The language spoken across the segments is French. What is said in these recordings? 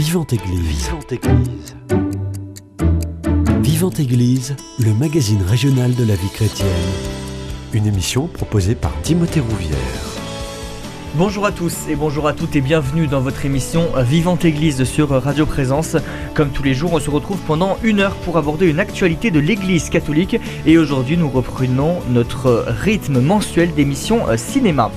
Vivante Église. Vivante Église. Vivante Église, le magazine régional de la vie chrétienne. Une émission proposée par Timothée Rouvière. Bonjour à tous et bonjour à toutes et bienvenue dans votre émission Vivante Église sur Radio Présence. Comme tous les jours, on se retrouve pendant une heure pour aborder une actualité de l'Église catholique et aujourd'hui nous reprenons notre rythme mensuel d'émission cinéma.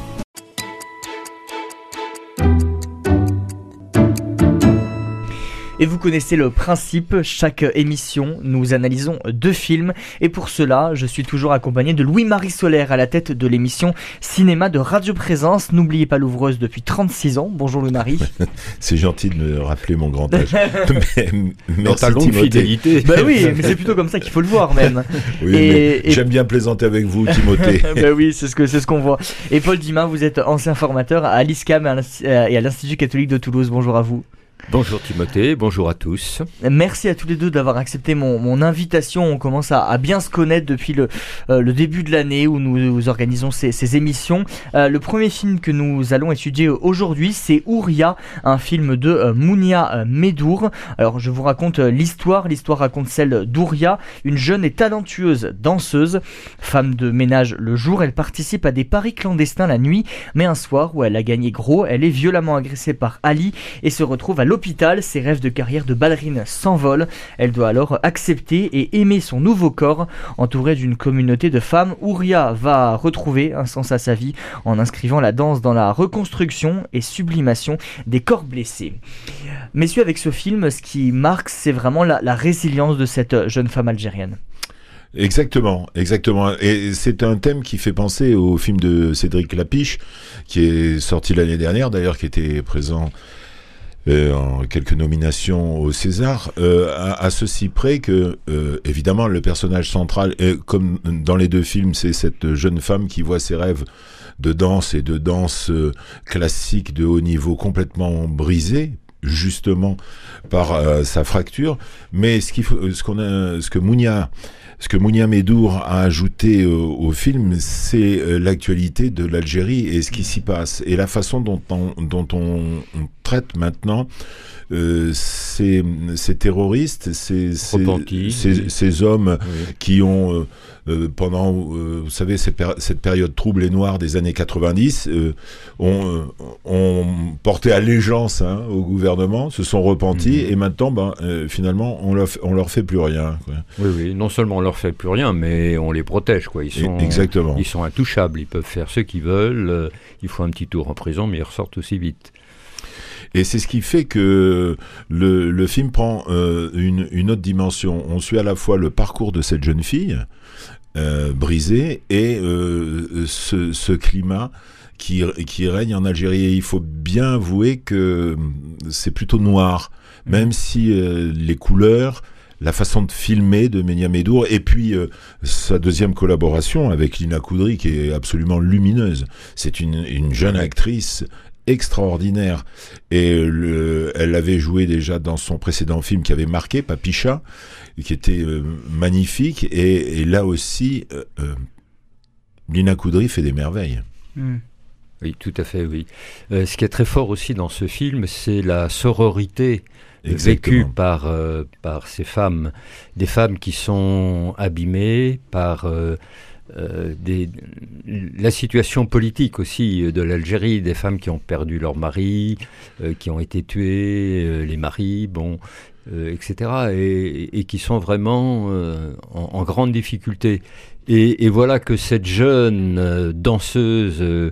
Et vous connaissez le principe, chaque émission, nous analysons deux films. Et pour cela, je suis toujours accompagné de Louis-Marie Solaire à la tête de l'émission Cinéma de Radio Présence. N'oubliez pas l'ouvreuse depuis 36 ans. Bonjour Louis-Marie. c'est gentil de me rappeler mon grand âge. mais, merci longue fidélité. Bah oui, mais c'est plutôt comme ça qu'il faut le voir même. Oui, et, J'aime bien plaisanter avec vous, Timothée. bah oui, c'est ce qu'on ce qu'on voit. Et Paul Dima, vous êtes ancien formateur à l'ISCAM et à l'Institut catholique de Toulouse. Bonjour à vous. Bonjour Timothée, bonjour à tous. Merci à tous les deux d'avoir accepté mon, invitation. On commence à, bien se connaître depuis le, euh, début de l'année où nous, organisons ces, émissions. Euh, le premier film que nous allons étudier aujourd'hui, c'est Ouria, un film de euh, Mounia Medour. Alors je vous raconte l'histoire. L'histoire raconte celle d'Ouria, une jeune et talentueuse danseuse. Femme de ménage le jour, elle participe à des paris clandestins la nuit, mais un soir où elle a gagné gros, elle est violemment agressée par Ali et se retrouve à l'hôpital, ses rêves de carrière de ballerine s'envolent. Elle doit alors accepter et aimer son nouveau corps. Entourée d'une communauté de femmes, Ouria va retrouver un sens à sa vie en inscrivant la danse dans la reconstruction et sublimation des corps blessés. Messieurs, avec ce film, ce qui marque, c'est vraiment la, la résilience de cette jeune femme algérienne. Exactement, exactement. Et c'est un thème qui fait penser au film de Cédric Lapiche, qui est sorti l'année dernière, d'ailleurs, qui était présent en quelques nominations au César, euh, à, ceci près que, euh, évidemment, le personnage central, comme dans les deux films, c'est cette jeune femme qui voit ses rêves de danse et de danse classique de haut niveau complètement brisés, justement par sa fracture. Mais ce, qu'on ce que Mounia ce que Mounia Medour a ajouté au, film, c'est l'actualité de l'Algérie et ce qui s'y passe et la façon dont on maintenant euh, ces, terroristes, ces, ces, hommes qui ont, euh, euh, pendant, vous savez, cette, période trouble et noire des années 90, ont, ont, porté allégeance hein, au gouvernement, se sont repentis, mhm. et maintenant, ben, finalement, on leur, on leur fait plus rien. Oui, oui, non seulement on leur fait plus rien, mais on les protège. Quoi. Ils, sont, Exactement. ils sont intouchables, ils peuvent faire ce qu'ils veulent, il faut un petit tour en prison, mais ils ressortent aussi vite. Et c'est ce qui fait que le, le film prend euh, une, une, autre dimension. On suit à la fois le parcours de cette jeune fille euh, brisée et euh, ce, ce, climat qui, qui règne en Algérie. Et il faut bien avouer que c'est plutôt noir, même si euh, les couleurs la façon de filmer de Ménia Medour et puis euh, sa deuxième collaboration avec Lina Koudry qui est absolument lumineuse. C'est une, une jeune actrice extraordinaire. Et le, elle l'avait joué déjà dans son précédent film qui avait marqué, Papicha, qui était euh, magnifique. Et, là aussi, euh, euh, Lina Koudry fait des merveilles. Hmm. Oui, tout à fait, oui. ce qui est très fort aussi dans ce film, c'est la sororité vécue par, par ces femmes, des femmes qui sont abîmées par euh, la situation politique aussi de l'Algérie, des femmes qui ont perdu leur mari, euh, qui ont été tuées, euh, les maris, bon, etc., et, qui sont vraiment en, grande difficulté. Et, voilà que cette jeune danseuse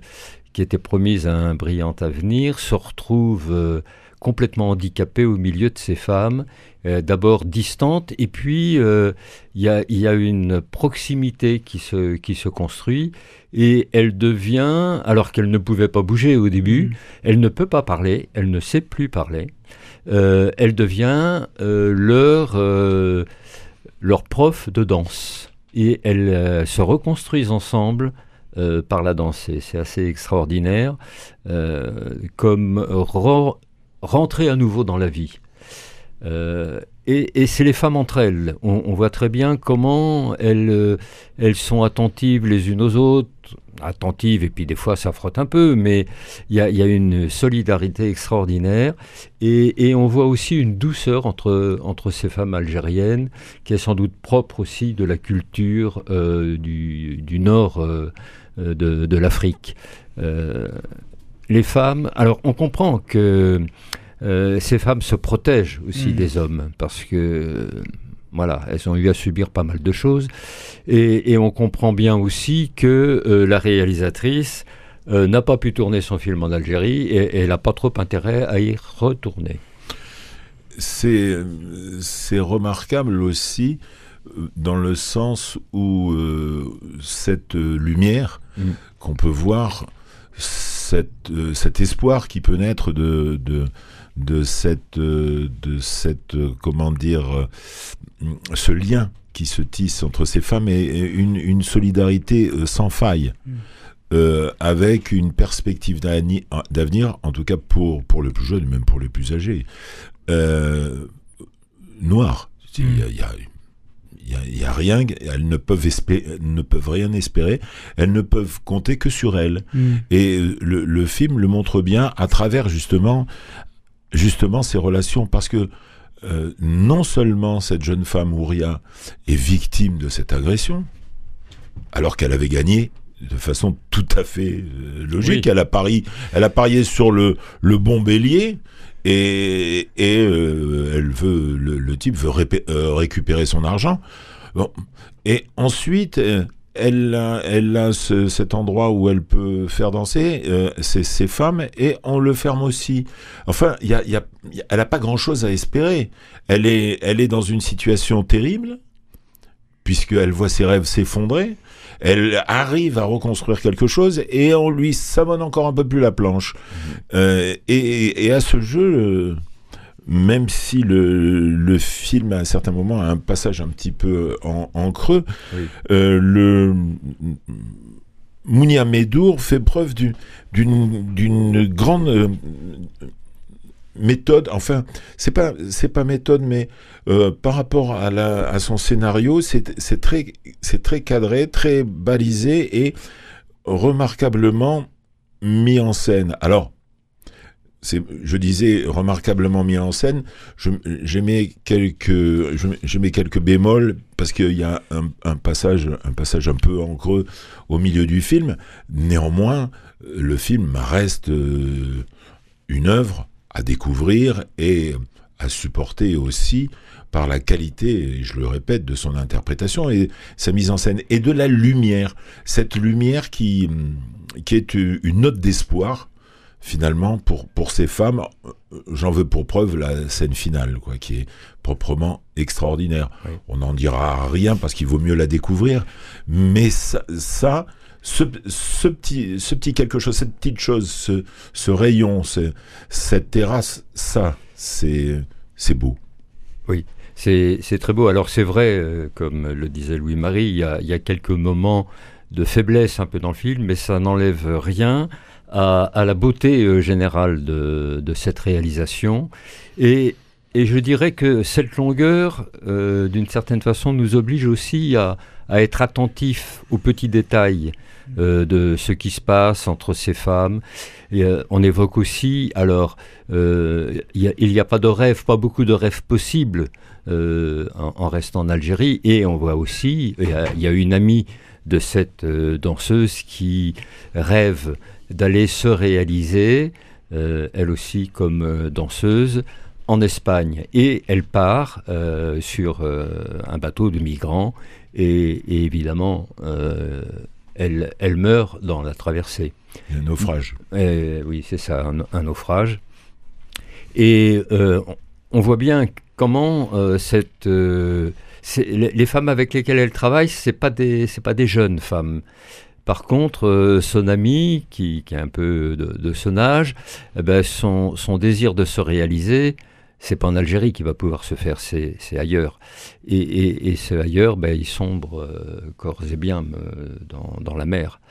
qui était promise à un brillant avenir se retrouve complètement handicapée au milieu de ces femmes euh, d'abord distante, et puis euh, il y, a, une proximité qui se, qui se construit, et elle devient, alors qu'elle ne pouvait pas bouger au début, mm. elle ne peut pas parler, elle ne sait plus parler, euh, elle devient leur, leur prof de danse, et elles se reconstruisent ensemble. par la danse, c'est assez extraordinaire, comme rentrer à nouveau dans la vie. Et, c'est les femmes entre elles. On, voit très bien comment elles, elles sont attentives les unes aux autres, attentives, et puis des fois ça frotte un peu, mais il y a, une solidarité extraordinaire. Et, on voit aussi une douceur entre, ces femmes algériennes, qui est sans doute propre aussi de la culture du, du, nord de l'Afrique. les femmes, alors on comprend que euh, ces femmes se protègent aussi hmm. des hommes parce que voilà, elles ont eu à subir pas mal de choses. Et, on comprend bien aussi que euh, la réalisatrice euh, n'a pas pu tourner son film en Algérie et, elle n'a pas trop intérêt à y retourner. C'est remarquable aussi dans le sens où cette lumière hmm. qu'on peut voir, cette, cet espoir qui peut naître de, de de cette, euh, de cette euh, comment dire, euh, ce lien qui se tisse entre ces femmes et une, solidarité sans faille. Mm. avec une perspective d'avenir, en tout cas pour, pour le plus jeune, même pour les plus âgés, noir. Il y, a, il y a, rien, elles ne peuvent, ne peuvent rien espérer, elles ne peuvent compter que sur elles. Mm. Et le, le, film le montre bien à travers justement justement ces relations, parce que euh, non seulement cette jeune femme, Ouria, est victime de cette agression, alors qu'elle avait gagné de façon tout à fait euh, logique. Elle, a parié, elle a parié sur le, le bon bélier. Et, et euh, elle veut, le, type veut récupérer son argent. Bon. Et ensuite, elle a, elle a cet endroit où elle peut faire danser euh, ces femmes et on le ferme aussi. Enfin, y a, y a, elle n'a pas grand-chose à espérer. Elle est, elle est dans une situation terrible puisqu'elle voit ses rêves s'effondrer. Elle arrive à reconstruire quelque chose et on lui savonne encore un peu plus la planche. Mmh. Euh, et, et, à ce jeu, même si le, film à un certain moment a un passage un petit peu en, creux, euh, le Mounia Medour fait preuve d'une grande euh, méthode. Enfin, c'est pas c'est pas méthode, mais euh, par rapport à, la, à son scénario, c'est très c'est très cadré, très balisé et remarquablement mis en scène. Alors je disais remarquablement mis en scène. J'ai quelques, quelques bémols parce qu'il y a un, passage, un peu en creux au milieu du film. Néanmoins, le film reste euh, une œuvre à découvrir et à supporter aussi par la qualité, je le répète, de son interprétation et sa mise en scène et de la lumière. Cette lumière qui, qui est une note d'espoir finalement, pour, pour ces femmes, j'en veux pour preuve la scène finale, quoi, qui est proprement extraordinaire. On n'en dira rien parce qu'il vaut mieux la découvrir, mais ça, ça ce, ce, petit, ce petit quelque chose, cette petite chose, ce, ce rayon, ce, cette terrasse, ça, c'est, beau. Oui. C'est, très beau. Alors c'est vrai, euh, comme le disait Louis-Marie, il y a quelques moments de faiblesse un peu dans le film, mais ça n'enlève rien à, la beauté euh, générale de, cette réalisation. Et, je dirais que cette longueur, euh, d'une certaine façon, nous oblige aussi à, être attentifs aux petits détails euh, de ce qui se passe entre ces femmes. Et, on évoque aussi, alors, il n'y a, pas de rêve, pas beaucoup de rêves possibles en, restant en Algérie. Et on voit aussi, il y, a une amie de cette danseuse qui rêve d'aller se réaliser, euh, elle aussi comme euh, danseuse, en Espagne. Et elle part euh, sur un bateau de migrants et, évidemment, elle, elle, meurt dans la traversée. Un naufrage. oui, c'est ça, un, naufrage. Et on voit bien comment cette les, femmes avec lesquelles elle travaille, c'est pas des c'est pas des jeunes femmes. Par contre, euh, son ami, qui, qui, est un peu de, son âge, eh ben, son, désir de se réaliser, c'est pas en Algérie qu'il va pouvoir se faire, c'est ailleurs. Et, et, et c'est ailleurs, ben, il sombre euh, corps et bien euh, dans, dans, la mer.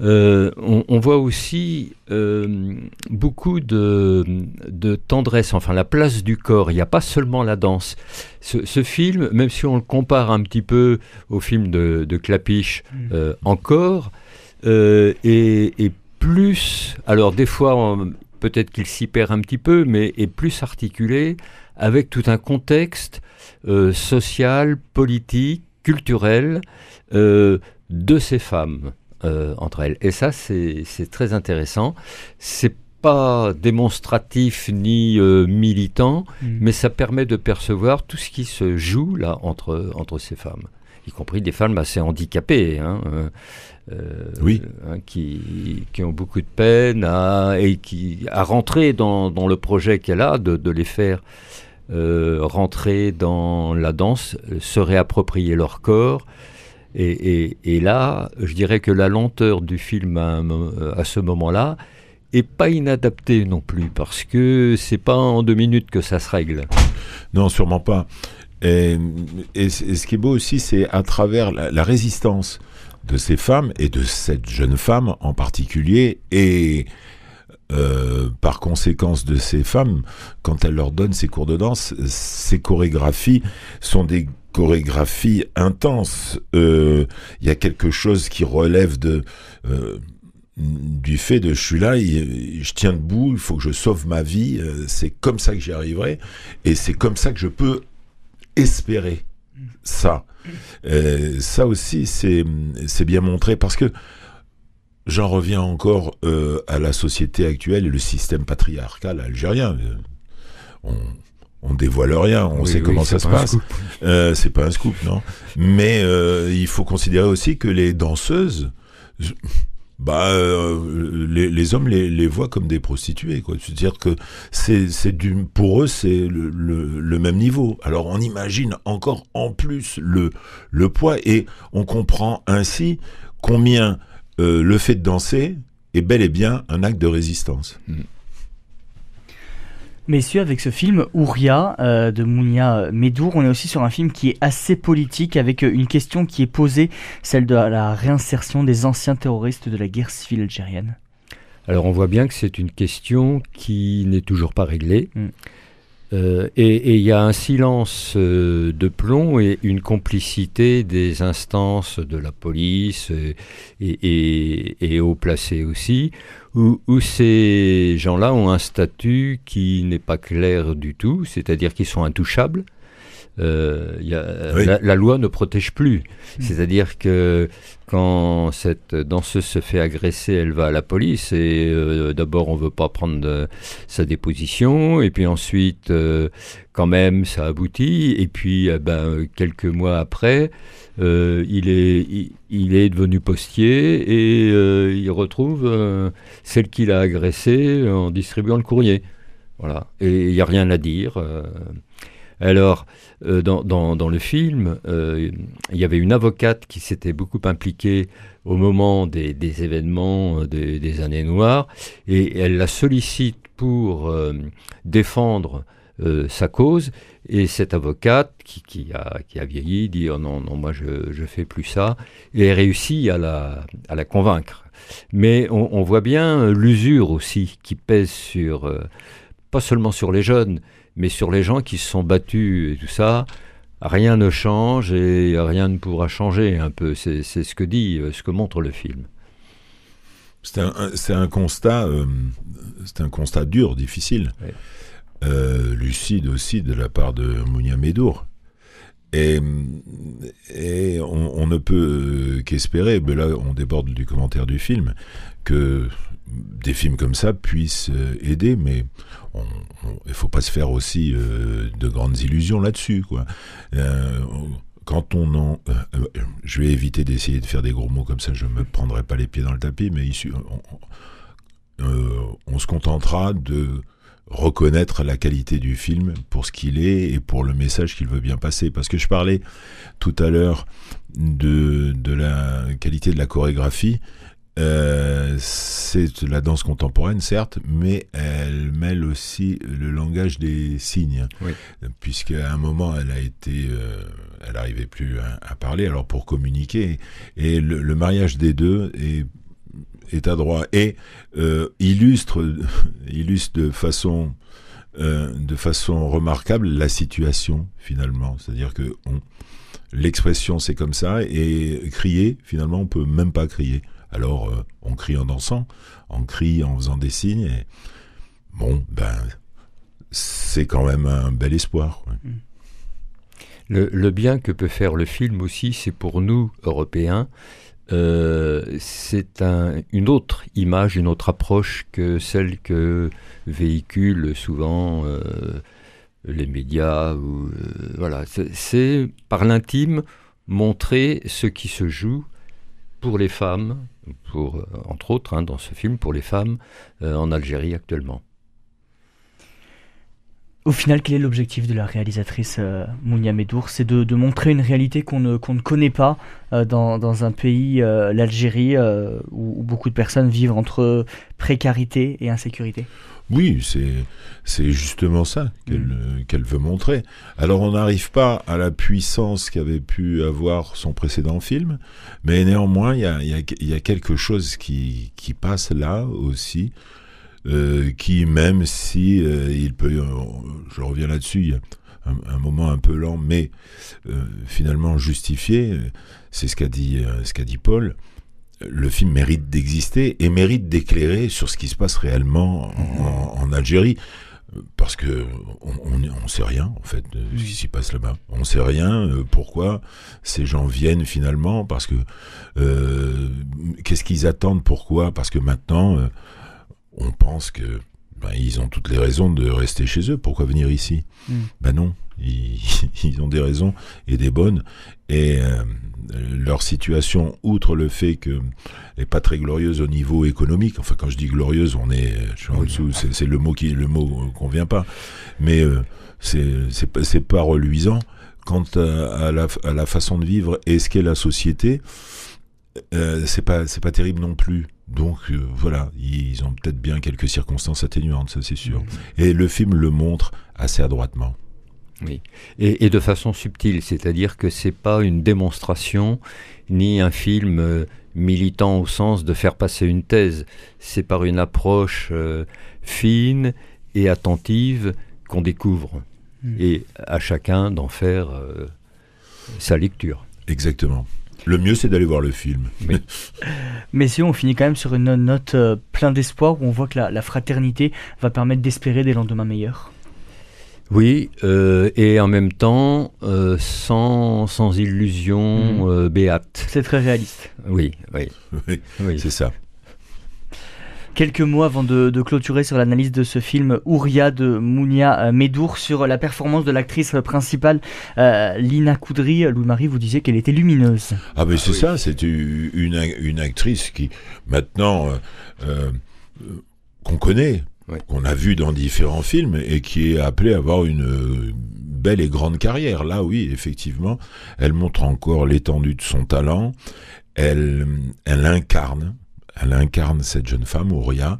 euh, on, voit aussi euh, beaucoup de, tendresse, enfin la place du corps. Il n'y a pas seulement la danse. Ce, film, même si on le compare un petit peu au film de, Clapiche, mm. euh, encore, est, plus. Alors des fois, peut-être qu'il s'y perd un petit peu, mais est plus articulé avec tout un contexte social, politique, culturel de ces femmes. Euh, entre elles. Et ça, c'est très intéressant. C'est pas démonstratif ni euh, militant, mm. mais ça permet de percevoir tout ce qui se joue là entre, entre ces femmes, y compris des femmes assez handicapées. Hein, euh, oui. Hein, qui, qui, ont beaucoup de peine à, et qui, à rentrer dans, dans le projet qu'elle a, de, de, les faire rentrer dans la danse, se réapproprier leur corps, et, là, je dirais que la lenteur du film à, ce moment-là est pas inadaptée non plus, parce que c'est pas en deux minutes que ça se règle. Non, sûrement pas. Et, ce qui est beau aussi, c'est à travers la, résistance de ces femmes et de cette jeune femme en particulier, et euh, par conséquence de ces femmes, quand elle leur donne ces cours de danse, ces chorégraphies sont des chorégraphie intense. Euh, il y a quelque chose qui relève de euh, du fait de je suis là, je tiens debout, il faut que je sauve ma vie. C'est comme ça que j'y arriverai, et c'est comme ça que je peux espérer ça. ça aussi, c'est bien montré parce que j'en reviens encore à la société actuelle et le système patriarcal algérien. On, on dévoile rien, on sait comment ça se passe. Euh, c'est pas un scoop, non. Mais euh, il faut considérer aussi que les danseuses, bah, euh, les, hommes les, voient comme des prostituées. C'est-à-dire que c'est, du, pour eux, c'est le, même niveau. Alors on imagine encore en plus le, le poids et on comprend ainsi combien le fait de danser est bel et bien un acte de résistance. Mm. Messieurs, avec ce film Ouria euh, de Mounia Medour, on est aussi sur un film qui est assez politique avec une question qui est posée, celle de la réinsertion des anciens terroristes de la guerre civile algérienne. Alors on voit bien que c'est une question qui n'est toujours pas réglée. Mm. Euh, et il y a un silence euh, de plomb et une complicité des instances de la police et, haut placés aussi, où, ces gens-là ont un statut qui n'est pas clair du tout, c'est-à-dire qu'ils sont intouchables. Euh, la, loi ne protège plus. Hmm. C'est-à-dire que quand cette danseuse se fait agresser, elle va à la police et euh, d'abord on veut pas prendre sa déposition et puis ensuite euh, quand même ça aboutit et puis eh ben, quelques mois après il, est, il, est devenu postier et il retrouve celle qu'il a agressée en distribuant le courrier. Voilà. Et il n'y a rien à dire. Alors, euh, dans, le film, euh, il y avait une avocate qui s'était beaucoup impliquée au moment des, événements euh, des, années noires, et elle la sollicite pour défendre sa cause, et cette avocate qui, a, vieilli dit oh non, non, moi je ne fais plus ça, et réussit à la convaincre. Mais on, voit bien l'usure aussi qui pèse sur, pas seulement sur les jeunes, mais sur les gens qui se sont battus et tout ça, rien ne change et rien ne pourra changer un peu. C'est ce que dit, euh, ce que montre le film. C'est un, constat, euh, c'est un constat dur, difficile, euh, lucide aussi de la part de Mounia Medour. Et, on, ne peut qu'espérer, mais là on déborde du commentaire du film, que des films comme ça puissent aider, mais il ne faut pas se faire aussi euh, de grandes illusions là-dessus. Euh, quand on en, euh, je vais éviter d'essayer de faire des gros mots comme ça, je ne me prendrai pas les pieds dans le tapis, mais on, se contentera de reconnaître la qualité du film pour ce qu'il est et pour le message qu'il veut bien passer. Parce que je parlais tout à l'heure de, de la qualité de la chorégraphie. Euh, c'est la danse contemporaine, certes, mais elle mêle aussi le langage des signes, oui. puisqu'à un moment, elle a été, euh, elle n'arrivait plus à, parler, alors pour communiquer, et le, mariage des deux est à droit et illustre, illustre de façon de façon remarquable la situation finalement. C'est-à-dire que l'expression c'est comme ça et crier finalement on peut même pas crier. Alors on crie en dansant, on crie en faisant des signes et bon ben c'est quand même un bel espoir. Mm. Le, bien que peut faire le film aussi, c'est pour nous, Européens, euh, c'est une autre image, une autre approche que celle que véhiculent souvent euh, les médias. Euh, voilà, c'est par l'intime montrer ce qui se joue pour les femmes, entre autres hein, dans ce film, pour les femmes en Algérie actuellement. Au final, quel est l'objectif de la réalisatrice euh, Mounia Medour? C'est de, montrer une réalité qu'on ne, ne, connaît pas euh, dans, un pays, euh, l'Algérie, où, beaucoup de personnes vivent entre précarité et insécurité. Oui, c'est justement ça mm. qu'elle veut montrer. Alors on n'arrive pas à la puissance qu'avait pu avoir son précédent film, mais néanmoins il y a, y a, quelque chose qui, qui passe là aussi. Euh, qui même si euh, il peut, euh, je reviens là-dessus, il y a un, moment un peu lent, mais finalement justifié, c'est ce qu'a dit, ce qu'a dit Paul. Le film mérite d'exister et mérite d'éclairer sur ce qui se passe réellement en, Algérie parce que on, ne sait rien en fait de ce qui s'y passe là-bas. On sait rien pourquoi ces gens viennent finalement parce que qu'est-ce qu'ils attendent pourquoi? Parce que maintenant on pense que ben, ils ont toutes les raisons de rester chez eux. Pourquoi venir ici? Mm. Ben non, ils, ont des raisons et des bonnes. Et euh, leur situation, outre le fait que n'est pas très glorieuse au niveau économique. Enfin, quand je dis glorieuse, on est, en dessous. C'est le mot qui, le mot convient pas. Mais euh, c'est pas, reluisant quant à, la, à, la, façon de vivre et ce qu'est la société. Euh, c'est pas, c'est pas terrible non plus. Donc euh, voilà, ils ont peut-être bien quelques circonstances atténuantes, ça c'est sûr. Et le film le montre assez adroitement. Oui, et, de façon subtile, c'est-à-dire que c'est pas une démonstration ni un film euh, militant au sens de faire passer une thèse. C'est par une approche euh, fine et attentive qu'on découvre, hmm. et à chacun d'en faire sa lecture. Exactement. Le mieux, c'est d'aller voir le film. Mais si on finit quand même sur une note euh, plein d'espoir où on voit que la, fraternité va permettre d'espérer des lendemains meilleurs. Oui, euh, et en même temps, euh, sans, sans illusion hmm. béate. C'est très réaliste. Oui, oui. oui. c'est ça. Quelques mots avant de, clôturer sur l'analyse de ce film Ouria de Mounia euh, Medour sur la performance de l'actrice principale euh, Lina Coudry. Louis-Marie, vous disiez qu'elle était lumineuse. Ah mais c'est ça, c'est une, une actrice qui maintenant euh, qu'on connaît, qu'on a vu dans différents films et qui est appelée à avoir une belle et grande carrière. Là, oui, effectivement, elle montre encore l'étendue de son talent. Elle, elle incarne elle incarne cette jeune femme, Auria,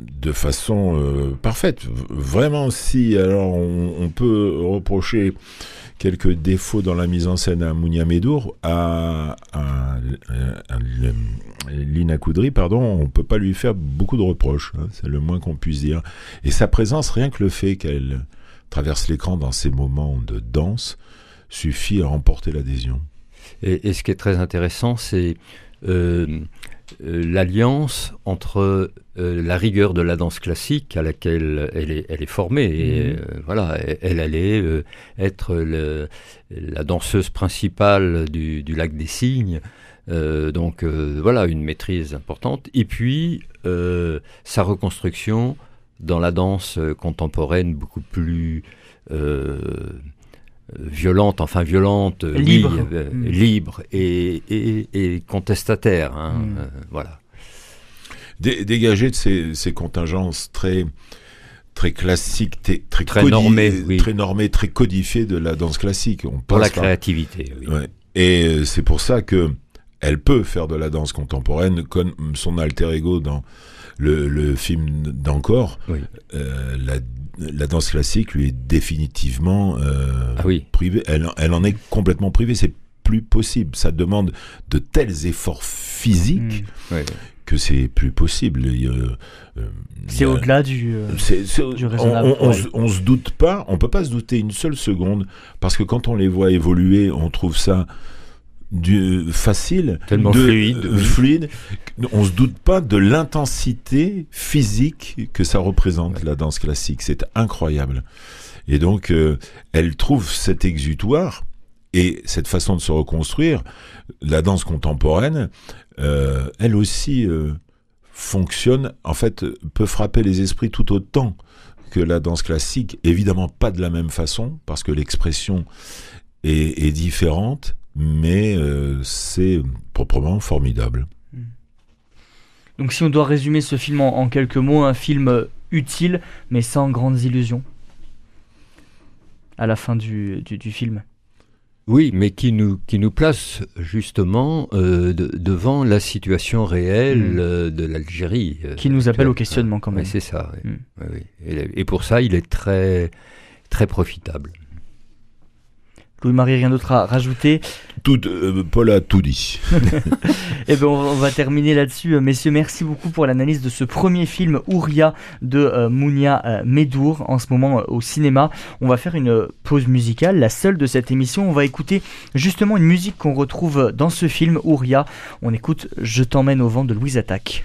de façon euh, parfaite. Vraiment, si alors on, peut reprocher quelques défauts dans la mise en scène à Mounia Medour, à, Lina Coudry, pardon, on peut pas lui faire beaucoup de reproches. Hein, c'est le moins qu'on puisse dire. Et sa présence, rien que le fait qu'elle traverse l'écran dans ces moments de danse, suffit à remporter l'adhésion. et, ce qui est très intéressant, c'est l'alliance entre euh, la rigueur de la danse classique à laquelle elle est, elle est formée. Et, mhm. voilà, elle, allait être la danseuse principale du, lac des Cygnes. donc voilà, une maîtrise importante. Et puis sa reconstruction dans la danse contemporaine beaucoup plus violente, enfin violente, libre, euh, mm. libre et, et, contestataire. Hein, mm. euh, voilà. dégager de ces, contingences très très classiques, très, très normées, très normées, très codifiées de la danse classique. On pour la créativité. Oui. Et euh, c'est pour ça que elle peut faire de la danse contemporaine comme son alter ego dans le, le film d'encore. la la danse classique lui est définitivement euh, ah privée. Elle, en est complètement privée. C'est plus possible. Ça demande de tels efforts physiques Hmm. Ouais. que c'est plus possible. Euh, C'est au-delà du. euh, c'est- c'est- du on, raisonnable, on- on ouais. se- on se doute pas, on peut pas se douter une seule seconde, parce que quand on les voit évoluer, on trouve ça du, facile, Tellement de- fluide, euh, oui. fluide. On se doute pas de l'intensité physique que ça représente la danse classique. C'est incroyable. Et donc, euh, elle trouve cet exutoire et cette façon de se reconstruire. La danse contemporaine, euh, elle aussi euh, fonctionne, en fait, peut frapper les esprits tout autant que la danse classique. Évidemment pas de la même façon, parce que l'expression est, est différente, mais euh, c'est proprement formidable. Donc, si on doit résumer ce film en, en quelques mots, un film euh, utile, mais sans grandes illusions. À la fin du, du, du film. Oui, mais qui nous, qui nous place justement euh, de- devant la situation réelle Mm. euh, de l'Algérie. euh, Qui nous appelle au questionnement quand même. c'est ça, oui. Mm. Oui. Et, et pour ça, il est très, très profitable. Louis-Marie, rien d'autre à rajouter Tout, euh, Paul a tout dit. Eh ben, on va terminer là-dessus. Euh, Messieurs, merci beaucoup pour l'analyse de ce premier film Ouria de euh, Mounia euh, Medour en ce moment euh, au cinéma. On va faire une pause musicale, la seule de cette émission. On va écouter justement une musique qu'on retrouve dans ce film Ouria. On écoute Je t'emmène au vent de Louise Attaque.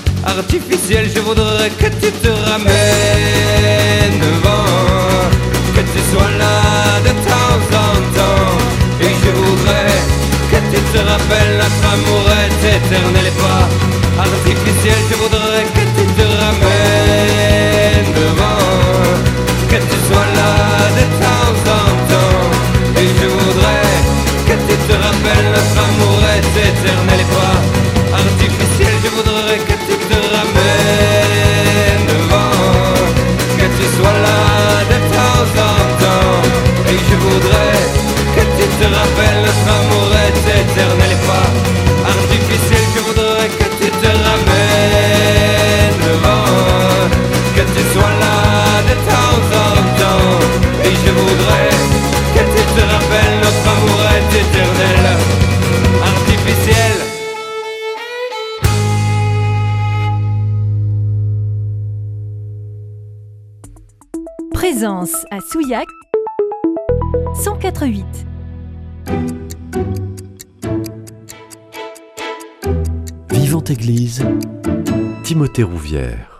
artificiel. Je voudrais que tu te ramènes Rouvière.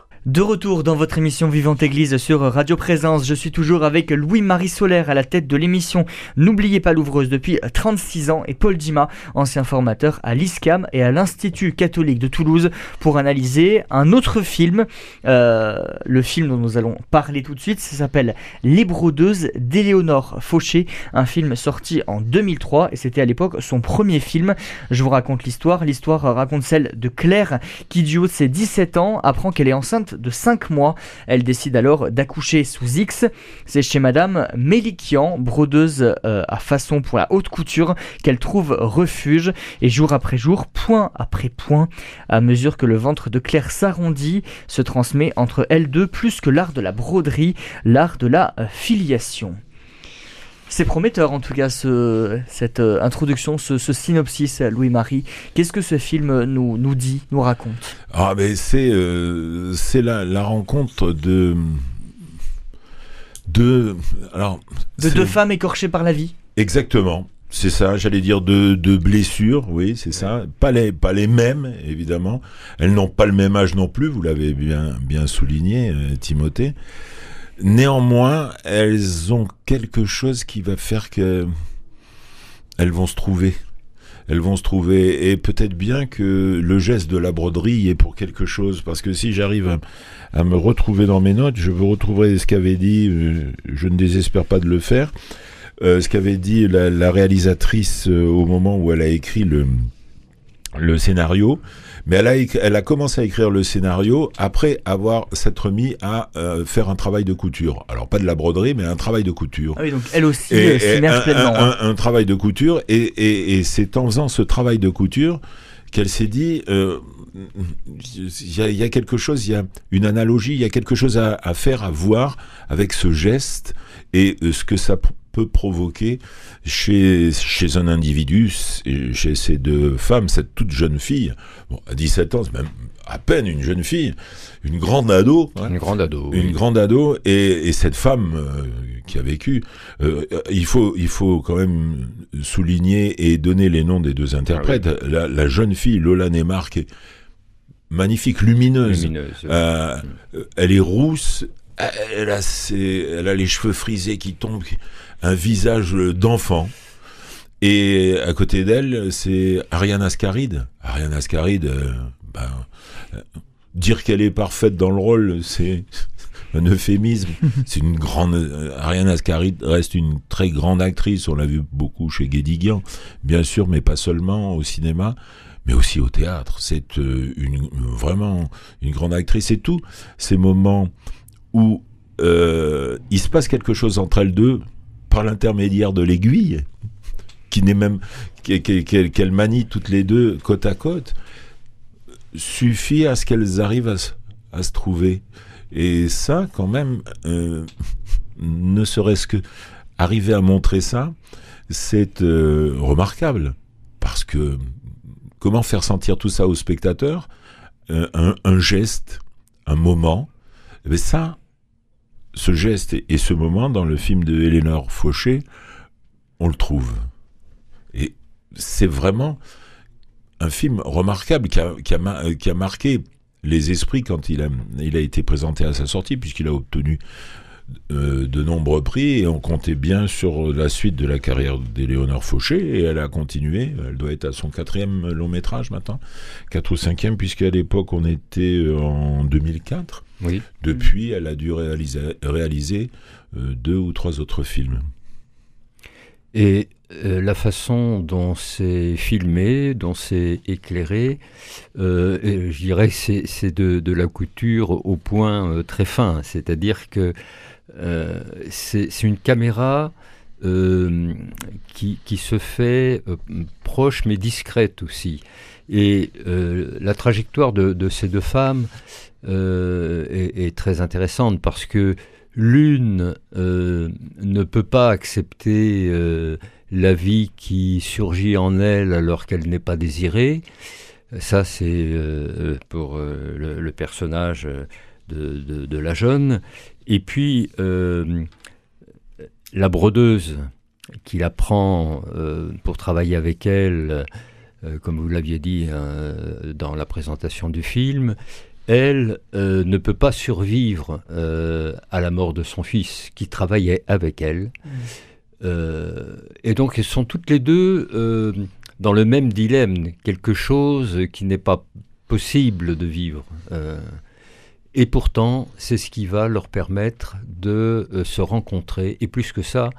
De retour dans votre émission Vivante Église sur Radio Présence, je suis toujours avec Louis-Marie Solaire à la tête de l'émission N'oubliez pas l'ouvreuse depuis 36 ans et Paul Dima, ancien formateur à l'ISCAM et à l'Institut catholique de Toulouse pour analyser un autre film, euh, le film dont nous allons parler tout de suite, s'appelle Les Brodeuses d'Éléonore Fauché, un film sorti en 2003 et c'était à l'époque son premier film. Je vous raconte l'histoire, l'histoire raconte celle de Claire qui du haut de ses 17 ans apprend qu'elle est enceinte de 5 mois. Elle décide alors d'accoucher sous X. C'est chez Madame Mélikian, brodeuse euh, à façon pour la haute couture, qu'elle trouve refuge. Et jour après jour, point après point, à mesure que le ventre de Claire s'arrondit, se transmet entre elles deux plus que l'art de la broderie, l'art de la euh, filiation. C'est prometteur en tout cas ce, cette euh, introduction, ce, synopsis, Louis-Marie. Qu'est-ce que ce film nous, nous dit, nous raconte? Ah mais c'est euh, c'est la, la, rencontre de de alors de deux femmes écorchées par la vie. Exactement. C'est ça, j'allais dire de, de blessures, oui, c'est ça. Pas les, pas les mêmes, évidemment. Elles n'ont pas le même âge non plus, vous l'avez bien, bien souligné, euh, Timothée. Néanmoins, elles ont quelque chose qui va faire que elles vont se trouver. Elles vont se trouver et peut-être bien que le geste de la broderie est pour quelque chose parce que si j'arrive à, me retrouver dans mes notes, je veux retrouver ce qu'avait dit, euh, je ne désespère pas de le faire, euh, ce qu'avait dit la, réalisatrice euh, au moment où elle a écrit le scénario. Mais elle a, elle a commencé à écrire le scénario après avoir s'être remis à euh, faire un travail de couture. Alors pas de la broderie, mais un travail de couture. Ah oui, donc elle aussi s'immerge pleinement. Un, un, un, travail de couture, et, et, et c'est en faisant ce travail de couture qu'elle s'est dit, euh, il y, a, y, a, quelque chose, il y a une analogie, il y a quelque chose à, à, faire, à voir avec ce geste et euh, ce que ça peut provoquer chez, chez un individu, chez ces deux femmes, cette toute jeune fille, bon, à 17 ans, c'est même à peine une jeune fille, une grande ado. Hein, une grande ado. Une oui. grande ado, et, et cette femme euh, qui a vécu, euh, il, faut, il faut quand même souligner et donner les noms des deux interprètes. Ah oui. la, la, jeune fille, Lola Neymar, qui est magnifique, lumineuse. lumineuse euh, mmh. Elle est rousse, elle a, ses, elle a les cheveux frisés qui tombent, un visage d'enfant. Et à côté d'elle, c'est Ariane Ascaride. Ariane Ascaride, euh, ben, euh, dire qu'elle est parfaite dans le rôle, c'est un euphémisme. c'est une grande. Euh, Ariane Ascaride reste une très grande actrice. On l'a vu beaucoup chez Guédiguian, bien sûr, mais pas seulement au cinéma mais aussi au théâtre. C'est euh, une, vraiment une grande actrice. Et tout ces moments où euh, il se passe quelque chose entre elles deux par l'intermédiaire de l'aiguille, qui n'est même qu'elles qu qu manient toutes les deux côte à côte, suffit à ce qu'elles arrivent à, se trouver. Et ça, quand même, euh, ne serait-ce que arriver à montrer ça, c'est euh, remarquable. Parce que comment faire sentir tout ça au spectateur? Un, un, geste, un moment, mais ça, ce geste et, ce moment dans le film de Eleanor Fauché, on le trouve. Et c'est vraiment un film remarquable qui a, a marqué les esprits quand il a, il a été présenté à sa sortie, puisqu'il a obtenu euh, de nombreux prix et on comptait bien sur la suite de la carrière d'Éléonore Fauché et elle a continué. Elle doit être à son quatrième long métrage maintenant, quatre ou cinquième, puisqu'à l'époque on était en 2004. Oui. Depuis, elle a dû réaliser, réaliser euh, deux ou trois autres films. Et euh, la façon dont c'est filmé, dont c'est éclairé, euh, je dirais c'est, c'est de, de, la couture au point euh, très fin. C'est-à-dire que euh, c'est, c'est une caméra euh, qui, se fait proche mais discrète aussi. Et la trajectoire de, ces deux femmes est, très intéressante parce que l'une ne peut pas accepter la vie qui surgit en elle alors qu'elle n'est pas désirée. Ça, c'est euh, pour euh, le, personnage de, la jeune. Et puis, euh, la brodeuse qui la prend pour travailler avec elle, comme vous l'aviez dit dans la présentation du film, elle ne peut pas survivre à la mort de son fils qui travaillait avec elle. Mmh. et donc elles sont toutes les deux dans le même dilemme, quelque chose qui n'est pas possible de vivre. Et pourtant, c'est ce qui va leur permettre de euh, se rencontrer, et plus que ça,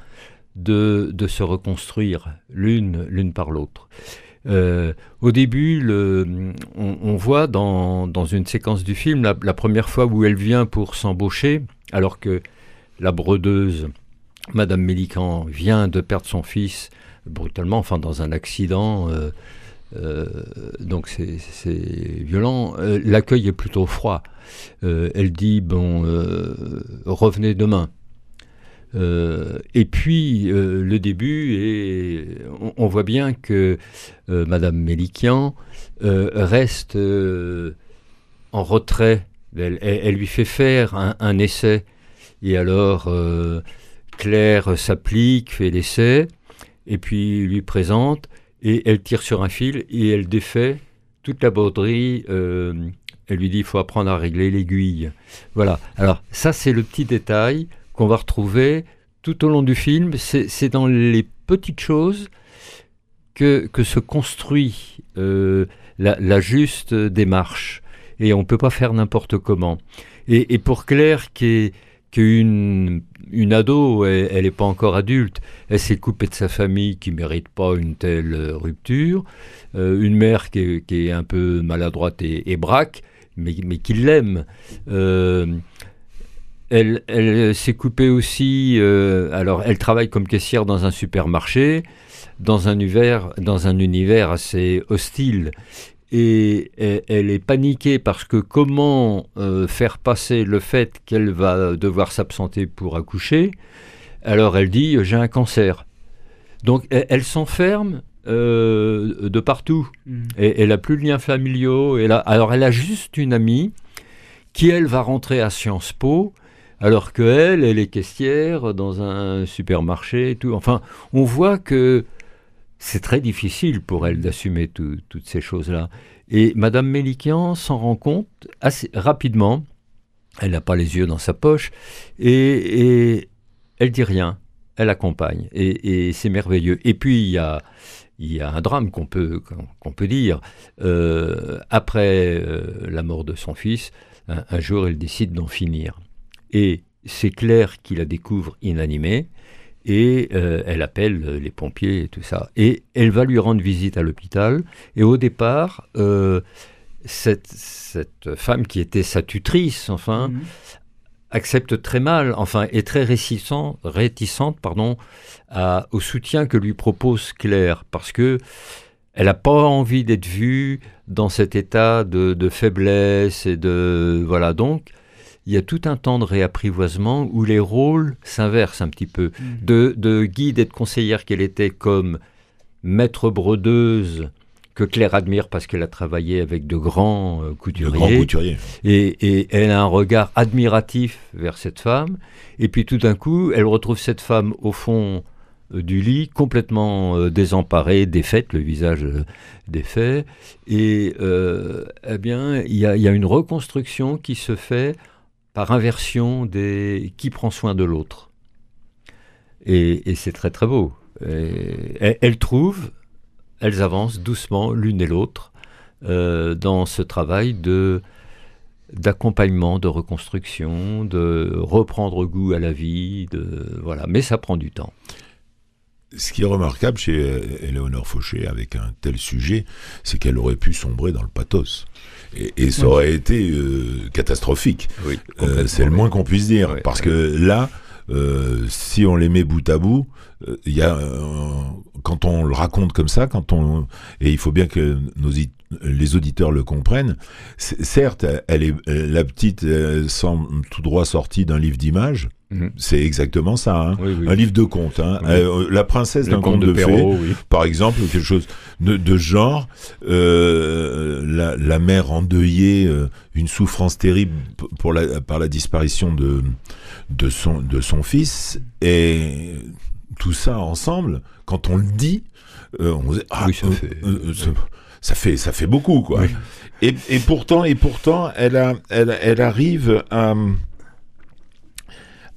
de, se reconstruire l'une l'une par l'autre. Euh, au début, on, voit dans, dans, une séquence du film la, première fois où elle vient pour s'embaucher, alors que la brodeuse, Madame Mélican, vient de perdre son fils brutalement, enfin dans un accident. Euh, euh, donc c'est violent. Euh, l'accueil est plutôt froid. Euh, elle dit bon, revenez demain. et puis le début, on, voit bien que Madame Mélikian reste en retrait. Elle, lui fait faire un essai. Et alors, Claire s'applique, fait l'essai, et puis lui présente et elle tire sur un fil et elle défait toute la broderie. Euh, elle lui dit il faut apprendre à régler l'aiguille. Voilà. Alors ça c'est le petit détail qu'on va retrouver tout au long du film. C'est dans les petites choses que, se construit euh, la, juste démarche. Et on ne peut pas faire n'importe comment. Et, pour Claire qui une ado, elle n'est pas encore adulte, elle s'est coupée de sa famille qui mérite pas une telle euh, rupture, euh, une mère qui est, un peu maladroite et, braque, mais, qui l'aime. Euh, elle, elle s'est coupée aussi, alors elle travaille comme caissière dans un supermarché, dans un univers, dans un univers assez hostile et elle est paniquée parce que comment euh, faire passer le fait qu'elle va devoir s'absenter pour accoucher Alors elle dit j'ai un cancer. Donc elle, s'enferme euh, de partout. Mm. Et, elle n'a plus de liens familiaux. Alors elle a juste une amie qui elle va rentrer à Sciences Po. Alors qu'elle, elle est caissière dans un supermarché et tout. Enfin, on voit que c'est très difficile pour elle d'assumer toutes ces choses-là. Et Madame Mélikian s'en rend compte assez rapidement. Elle n'a pas les yeux dans sa poche et, elle dit rien. Elle accompagne et, c'est merveilleux. Et puis il y a, il y a un drame qu'on peut, qu'on peut dire. Euh, après euh, la mort de son fils, un, un jour elle décide d'en finir. Et c'est Claire qui la découvre inanimée et euh, elle appelle euh, les pompiers et tout ça. Et elle va lui rendre visite à l'hôpital. Et au départ, euh, cette, cette, femme qui était sa tutrice, enfin, mhm. accepte très mal, enfin, est très réticente, réticente pardon, à, au soutien que lui propose Claire, parce que elle n'a pas envie d'être vue dans cet état de, de, faiblesse et de voilà donc il y a tout un temps de réapprivoisement où les rôles s'inversent un petit peu. Mm. De, guide et de conseillère qu'elle était comme maître brodeuse, que Claire admire parce qu'elle a travaillé avec de grands euh, couturiers. Et, elle a un regard admiratif vers cette femme. Et puis tout d'un coup, elle retrouve cette femme au fond euh, du lit, complètement euh, désemparée, défaite, le visage défait. Et eh bien, il y, a une reconstruction qui se fait par inversion des qui prend soin de l'autre. Et, c'est très très beau. elles trouvent, elles avancent doucement l'une et l'autre euh, dans ce travail de d'accompagnement, de reconstruction, de reprendre goût à la vie, de voilà. Mais ça prend du temps. Ce qui est remarquable chez Éléonore Fauché avec un tel sujet, c'est qu'elle aurait pu sombrer dans le pathos. Et, ça aurait été euh, catastrophique. Euh, c'est le moins qu'on puisse dire. parce que là, euh, si on les met bout à bout, il y a quand on le raconte comme ça, quand on et il faut bien que nos les auditeurs le comprennent. Certes, elle est la petite semble tout droit sortie d'un livre d'images. Mhm. C'est exactement ça, hein. un livre de contes. Hein. La princesse d'un conte, de, fées, par exemple, quelque chose de, de genre. La, la, mère endeuillée, euh, une souffrance terrible pour la, par la disparition de, de, son, de son fils. Et tout ça ensemble, quand on le dit, on dit, ah, ça fait, ça fait beaucoup, quoi. Et, et, pourtant, et pourtant, elle, a, elle, elle arrive à,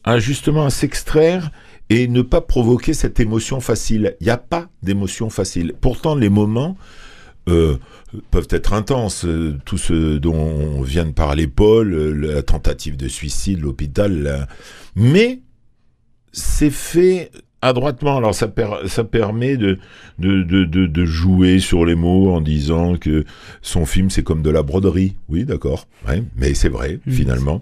à justement à s'extraire et ne pas provoquer cette émotion facile. Il n'y a pas d'émotion facile. Pourtant, les moments euh, peuvent être intenses. Euh, tout ce dont vient de parler Paul, euh, la tentative de suicide, l'hôpital, mais c'est fait adroitement. Alors ça, ça permet de de, de, de, jouer sur les mots en disant que son film c'est comme de la broderie. Oui, d'accord, ouais, mais c'est vrai mmh. finalement.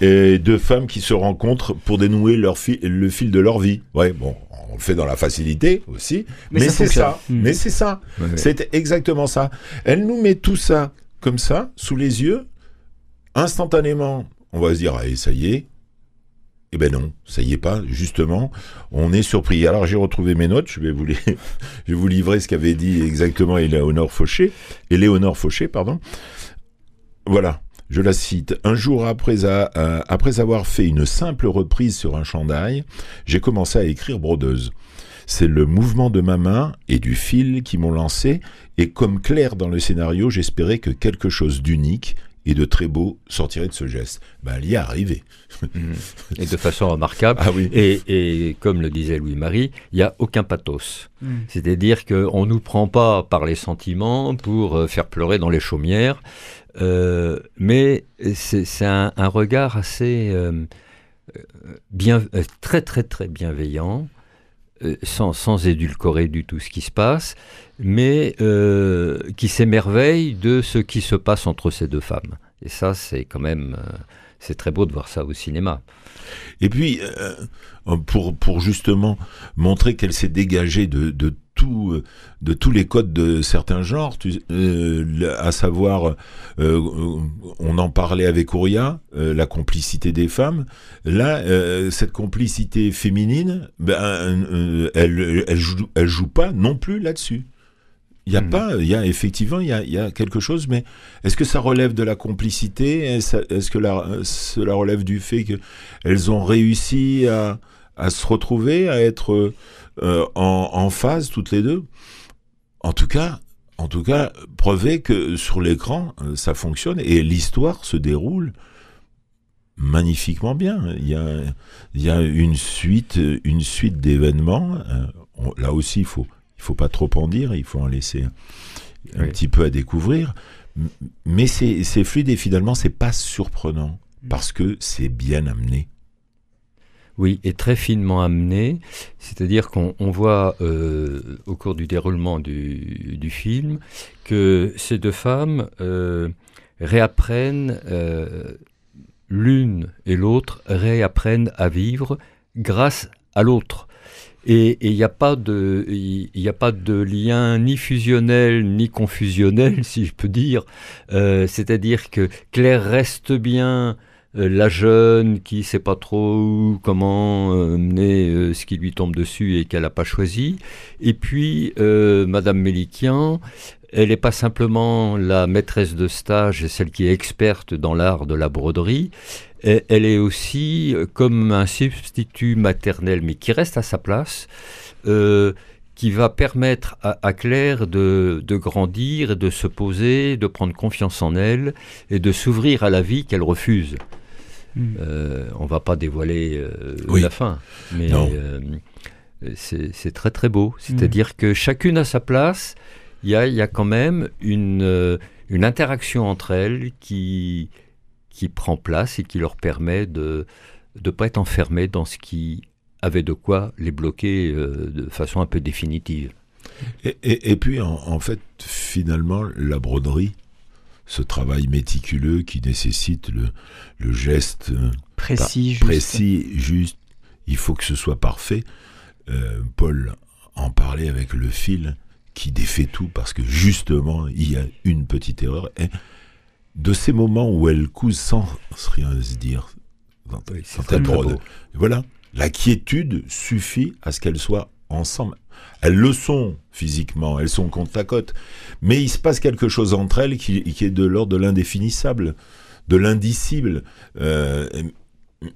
Et deux femmes qui se rencontrent pour dénouer leur le fil de leur vie. Ouais, bon, on le fait dans la facilité aussi, mais, c'est ça. Mais c'est ça. C'est exactement ça. Elle nous met tout ça comme ça sous les yeux instantanément. On va se dire, allez, ça y est, eh ben non, ça y est pas, justement, on est surpris. Alors j'ai retrouvé mes notes, je vais vous, livrer ce qu'avait dit exactement Éléonore Fauché, Éléonore Fauché, pardon. Voilà, je la cite. Un jour après, après avoir fait une simple reprise sur un chandail, j'ai commencé à écrire brodeuse. C'est le mouvement de ma main et du fil qui m'ont lancé, et comme clair dans le scénario, j'espérais que quelque chose d'unique et de très beau sortirait de ce geste. Ben, elle y est arrivée. Mmh. Et de façon remarquable. Ah oui. et, et, comme le disait Louis-Marie, il n'y a aucun pathos. Mmh. C'est-à-dire qu'on ne nous prend pas par les sentiments pour euh, faire pleurer dans les chaumières, euh, mais c'est un, un, regard assez euh, bien, très très très bienveillant, sans, sans édulcorer du tout ce qui se passe, mais euh, qui s'émerveille de ce qui se passe entre ces deux femmes. Et ça, c'est quand même, euh, c'est très beau de voir ça au cinéma. Et puis, euh, pour, pour justement montrer qu'elle s'est dégagée de, de, tout, de tous les codes de certains genres, à savoir, on en parlait avec Ouria, la complicité des femmes. Là, cette complicité féminine, ben, elle, elle, joue, elle joue pas non plus là-dessus. Il y a hmm. pas, il y a effectivement, il y a, il y a quelque chose, mais est-ce que ça relève de la complicité? Est-ce que la, cela relève du fait qu'elles ont réussi à, à, se retrouver, à être euh, en, en, phase toutes les deux En tout cas, en tout cas, prouver que sur l'écran euh, ça fonctionne et l'histoire se déroule magnifiquement bien. Il y a, il y a une suite, une suite d'événements. Euh, là aussi, il faut il faut pas trop en dire, il faut en laisser un petit peu à découvrir. Mais c'est fluide et finalement, c'est pas surprenant mm. parce que c'est bien amené. Oui, et très finement amené. C'est-à-dire qu'on voit euh, au cours du déroulement du, film que ces deux femmes euh, réapprennent, euh, l'une et l'autre réapprennent à vivre grâce à l'autre. Et il n'y a, pas de, lien ni fusionnel ni confusionnel, si je peux dire. C'est-à-dire que Claire reste bien la jeune qui ne sait pas trop comment euh, mener ce qui lui tombe dessus et qu'elle n'a pas choisi. Et puis, Madame Mélikian, elle n'est pas simplement la maîtresse de stage, celle qui est experte dans l'art de la broderie, elle est aussi euh, comme un substitut maternel, mais qui reste à sa place, euh, qui va permettre à, Claire de, grandir, de se poser, de prendre confiance en elle et de s'ouvrir à la vie qu'elle refuse. Hmm. Euh, on va pas dévoiler la fin, mais c'est très très beau. C'est-à-dire hmm. que chacune a sa place. Il y a, y a, quand même une, une interaction entre elles qui, qui prend place et qui leur permet de ne pas être enfermés dans ce qui avait de quoi les bloquer euh, de façon un peu définitive. Et, et, puis, en, fait, finalement, la broderie, ce travail méticuleux qui nécessite le, le geste euh, précis, juste. précis, juste, il faut que ce soit parfait. Euh, Paul en parlait avec le fil qui défait tout parce que justement, il y a une petite erreur. Et de ces moments où elles cousent sans rien se dire, Voilà, la quiétude suffit à ce qu'elles soient ensemble. Elles le sont physiquement, elles sont côte à côte, mais il se passe quelque chose entre elles qui, est de l'ordre de l'indéfinissable, de l'indicible. Euh,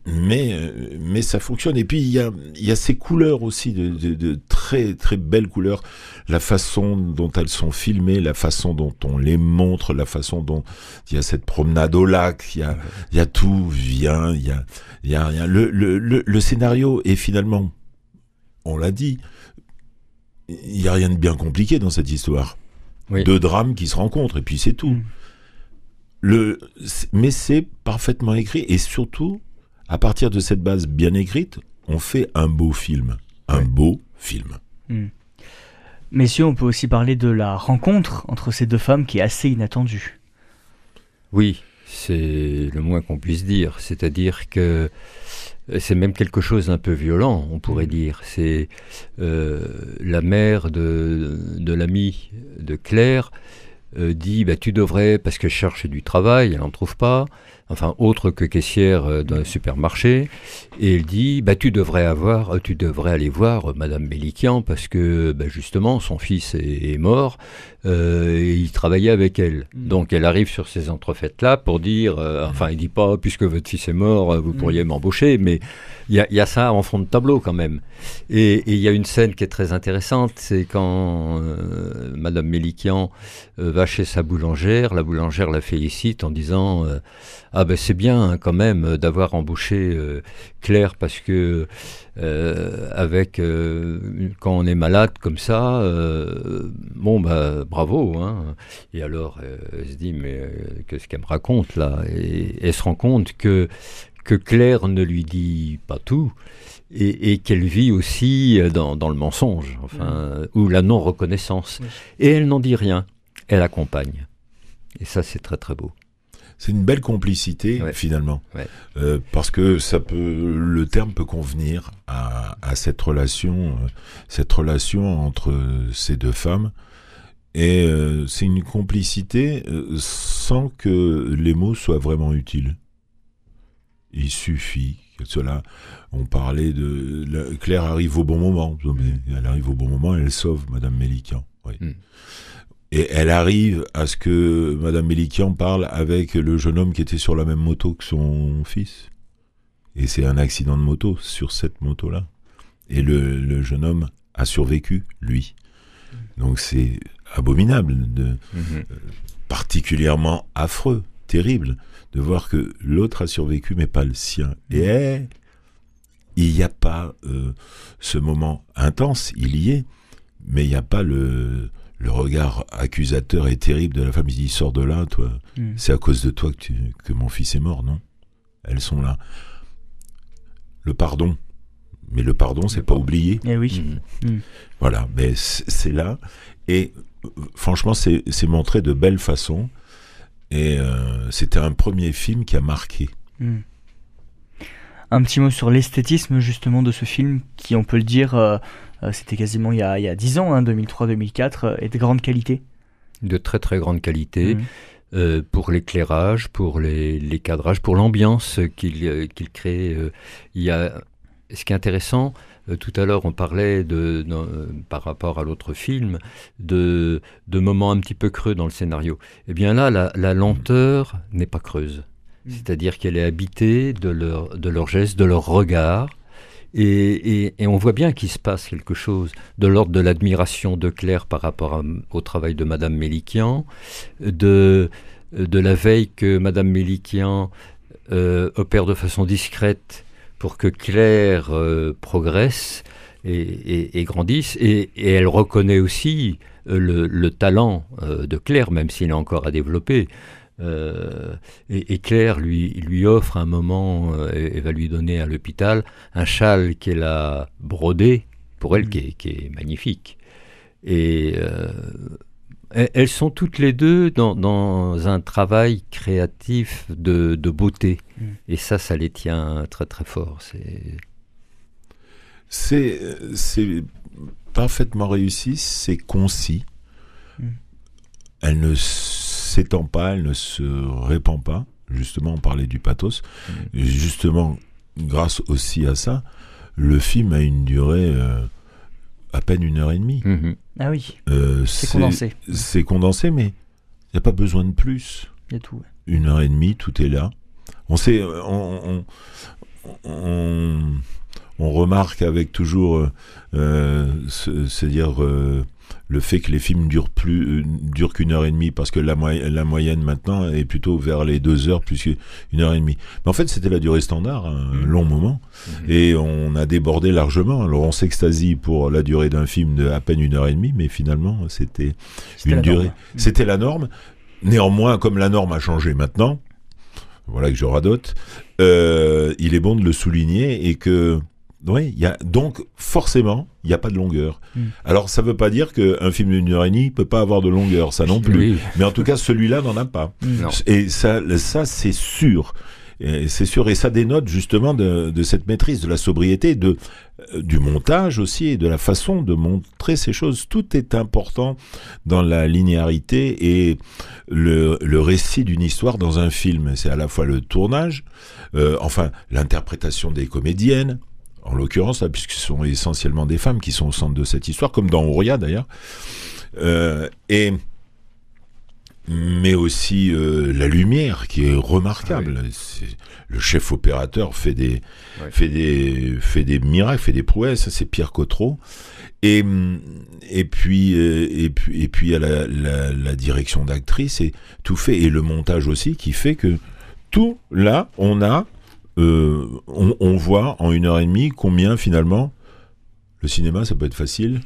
mais, mais ça fonctionne. Et puis il y a, y a ces couleurs aussi de, de, très très belles couleurs, la façon dont elles sont filmées, la façon dont on les montre, la façon dont il y a cette promenade au lac, il y a, y a tout vient, il y a, y a rien. Le, le, le, scénario est finalement, on l'a dit, il y a rien de bien compliqué dans cette histoire. Deux drames qui se rencontrent et puis c'est tout. Mm. Le, mais c'est parfaitement écrit et surtout, à partir de cette base bien écrite, on fait un beau film. Un beau film. Messieurs, on peut aussi parler de la rencontre entre ces deux femmes qui est assez inattendue. Oui, c'est le moins qu'on puisse dire. C'est-à-dire que c'est même quelque chose d'un peu violent, on pourrait dire. C'est euh, la mère de, de l'ami de Claire euh, dit bah, tu devrais, parce qu'elle cherche du travail, elle n'en trouve pas, enfin autre que caissière euh, d'un supermarché, et elle dit bah tu devrais avoir, euh, tu devrais aller voir euh, Madame Mélikian parce que bah, justement son fils est, mort et il travaillait avec elle. Mm. Donc elle arrive sur ces entrefaites là pour dire, enfin il dit pas puisque votre fils est mort vous mm. pourriez m'embaucher, mais il y, a ça en fond de tableau quand même. Et il y a une scène qui est très intéressante, c'est quand Madame Mélikian va chez sa boulangère, la boulangère la félicite en disant ah ben c'est bien hein, quand même euh, d'avoir embauché euh, Claire parce que euh, avec quand on est malade comme ça, bon bah bravo. Hein. Et alors elle se dit mais qu'est-ce qu'elle me raconte là? Et elle se rend compte que que Claire ne lui dit pas tout et, qu'elle vit aussi dans, dans le mensonge, enfin, mmh. ou la non-reconnaissance. Et elle n'en dit rien, elle accompagne. Et ça, c'est très très beau c'est une belle complicité finalement, euh, parce que ça peut, le terme peut convenir à, à cette relation, euh, cette relation entre ces deux femmes, et euh, c'est une complicité sans que les mots soient vraiment utiles. Il suffit que cela. On parlait de Claire arrive au bon moment, mm. elle arrive au bon moment, elle sauve Madame Mélican. Oui. Mm. Et elle arrive à ce que Madame Mélikian parle avec le jeune homme qui était sur la même moto que son fils. Et c'est un accident de moto sur cette moto-là. Et le, jeune homme a survécu, lui. Donc c'est abominable, euh, particulièrement affreux, terrible, de voir que l'autre a survécu mais pas le sien. Et il n'y a pas euh, ce moment intense, il y est, mais il n'y a pas le le regard accusateur et terrible de la femme. Il dit sors de là, toi. Hmm. C'est à cause de toi que, que mon fils est mort, non? Elles sont là. Le pardon. Mais le pardon, c'est pas oublier. Eh oui. Hmm. Hmm. Voilà, mais c'est là. Et franchement, c'est montré de belle façon. Et euh, c'était un premier film qui a marqué. Un petit mot sur l'esthétisme justement de ce film, qui on peut le dire, euh, c'était quasiment il y a, il y a 10 ans, 2003-2004, est de grande qualité. De très très grande qualité. Mmh. Euh, pour l'éclairage, pour les, les, cadrages, pour l'ambiance qu'il euh, crée. il y a, ce qui est intéressant, tout à l'heure on parlait de, par rapport à l'autre film de, de, moments un petit peu creux dans le scénario. Eh bien là, la, la lenteur n'est pas creuse. Mmh. C'est-à-dire qu'elle est habitée de leur, de leur geste, de leur regard, et, on voit bien qu'il se passe quelque chose de l'ordre de l'admiration de Claire par rapport au travail de Madame Mélikian, de, la veille que Madame Mélikian euh, opère de façon discrète pour que Claire euh, progresse et, grandisse. Et, elle reconnaît aussi euh, le, talent de Claire, même s'il est encore à développer. Euh, et, Claire lui, lui offre un moment euh, et, va lui donner à l'hôpital un châle qu'elle a brodé pour elle, qui est, qui est magnifique. Et euh, elles sont toutes les deux dans, dans un travail créatif de, de beauté. Mm. Et ça, ça les tient très très fort. C'est c'est parfaitement réussi, c'est concis. Mm. Elle ne s'étend pas, elle ne se répand pas. Justement, on parlait du pathos. Mm. Justement, grâce aussi à ça, le film a une durée euh, à peine une heure et demie. Mm-hmm. Ah oui. Euh, c'est condensé. C'est condensé, mais il n'y a pas besoin de plus. Il y a tout. Une heure et demie, tout est là. On sait, on, on, on remarque avec toujours, euh, c'est-à-dire euh, le fait que les films durent plus euh, durent qu'une heure et demie parce que la, la moyenne maintenant est plutôt vers les deux heures plus qu'une heure et demie. Mais en fait, c'était la durée standard, un mmh. long moment, mmh. et on a débordé largement. Alors on s'extasie pour la durée d'un film de à peine une heure et demie, mais finalement c'était une durée. C'était la norme. Néanmoins, comme la norme a changé maintenant, voilà que je radote, euh, il est bon de le souligner et que oui, y a, donc forcément, il n'y a pas de longueur. Hmm. Alors ça ne veut pas dire qu'un film d'une heure et demie peut pas avoir de longueur, ça non plus. Mais en tout cas, celui-là n'en a pas. Et ça, ça c'est sûr. C'est sûr, et ça dénote justement de, de, cette maîtrise, de la sobriété, de euh, du montage aussi, et de la façon de montrer ces choses. Tout est important dans la linéarité et le, le récit d'une histoire dans un film. C'est à la fois le tournage, euh, enfin l'interprétation des comédiennes, en l'occurrence, puisque ce sont essentiellement des femmes qui sont au centre de cette histoire, comme dans Ouria d'ailleurs. Euh, et mais aussi euh, la lumière qui est remarquable. Ah le chef opérateur fait des, fait des, fait des miracles, fait des prouesses. C'est Pierre Cotreau. Et, et puis, euh, et puis, et puis, il y a la, la, la direction d'actrice et tout fait, et le montage aussi qui fait que tout là, on a euh, on, voit en une heure et demie combien finalement le cinéma ça peut être facile.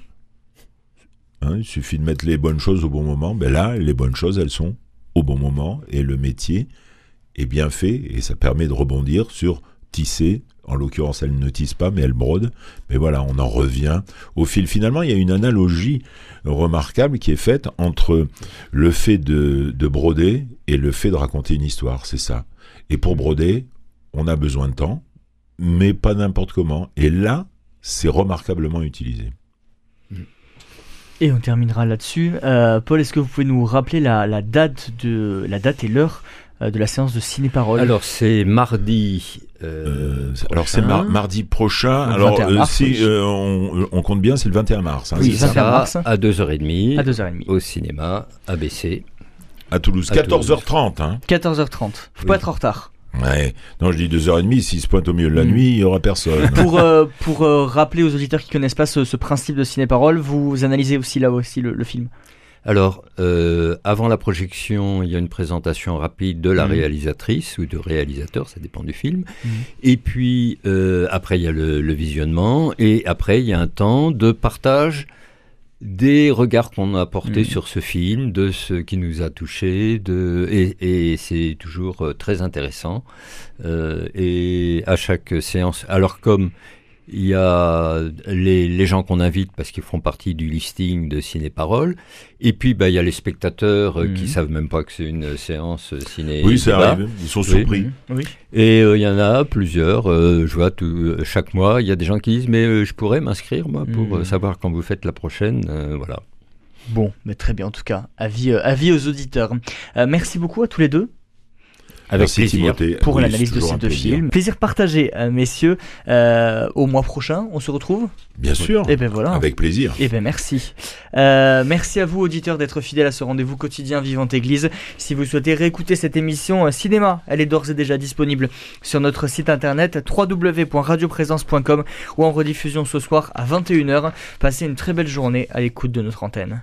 Hein, il suffit de mettre les bonnes choses au bon moment. Ben là, les bonnes choses, elles sont au bon moment et le métier est bien fait et ça permet de rebondir sur tisser. En l'occurrence, elle ne tisse pas, mais elle brode. Mais voilà, on en revient au fil. Finalement, il y a une analogie remarquable qui est faite entre le fait de, de broder et le fait de raconter une histoire. C'est ça. Et pour broder, on a besoin de temps, mais pas n'importe comment. Et là, c'est remarquablement utilisé. Et on terminera là-dessus. Euh, Paul, est-ce que vous pouvez nous rappeler la, date, de, la date et l'heure euh, de la séance de ciné-parole? Alors, c'est mardi. Euh, alors, c'est mardi prochain. alors, si on, compte bien, c'est le 21 mars. Hein, oui, 21 mars. À 2h30. À 2h30. Au cinéma, ABC. À Toulouse. 14h30. Hein. 14h30. Faut pas être en retard. Ouais. Non, je dis 2h30, s'il se pointe au milieu de la mm. nuit, il n'y aura personne. pour euh, pour euh, rappeler aux auditeurs qui connaissent pas ce, principe de ciné-parole, vous analysez aussi là aussi le, film alors, euh, avant la projection, il y a une présentation rapide de la mm. réalisatrice ou du réalisateur, ça dépend du film. Mm. Et puis, après, il y a le, le, visionnement. Et après, il y a un temps de partage des regards qu'on a portés mm. sur ce film, de ce qui nous a touchés, de, et, c'est toujours euh, très intéressant. Euh, et à chaque séance, alors comme il y a les, gens qu'on invite parce qu'ils font partie du listing de Ciné Parole. Et puis, bah, il y a les spectateurs euh, qui mhm. savent même pas que c'est une séance ciné. Oui, ça arrive. Ils sont surpris. Oui. Et euh, il y en a plusieurs. Euh, je vois tout, chaque mois, il y a des gens qui disent Mais je pourrais m'inscrire, moi, pour mhm. savoir quand vous faites la prochaine. voilà. Bon, mais très bien en tout cas. Avis, avis aux auditeurs. merci beaucoup à tous les deux. Avec plaisir pour l'analyse de ces deux films. Plaisir partagé, euh, messieurs. Euh, au mois prochain, on se retrouve Bien sûr. Et eh ben voilà. Avec plaisir. Et eh ben merci. Euh, merci à vous, auditeurs, d'être fidèles à ce rendez-vous quotidien Vivante Église. Si vous souhaitez réécouter cette émission cinéma, elle est d'ores et déjà disponible sur notre site internet www.radioprésence.com ou en rediffusion ce soir à 21h. Passez une très belle journée à l'écoute de notre antenne.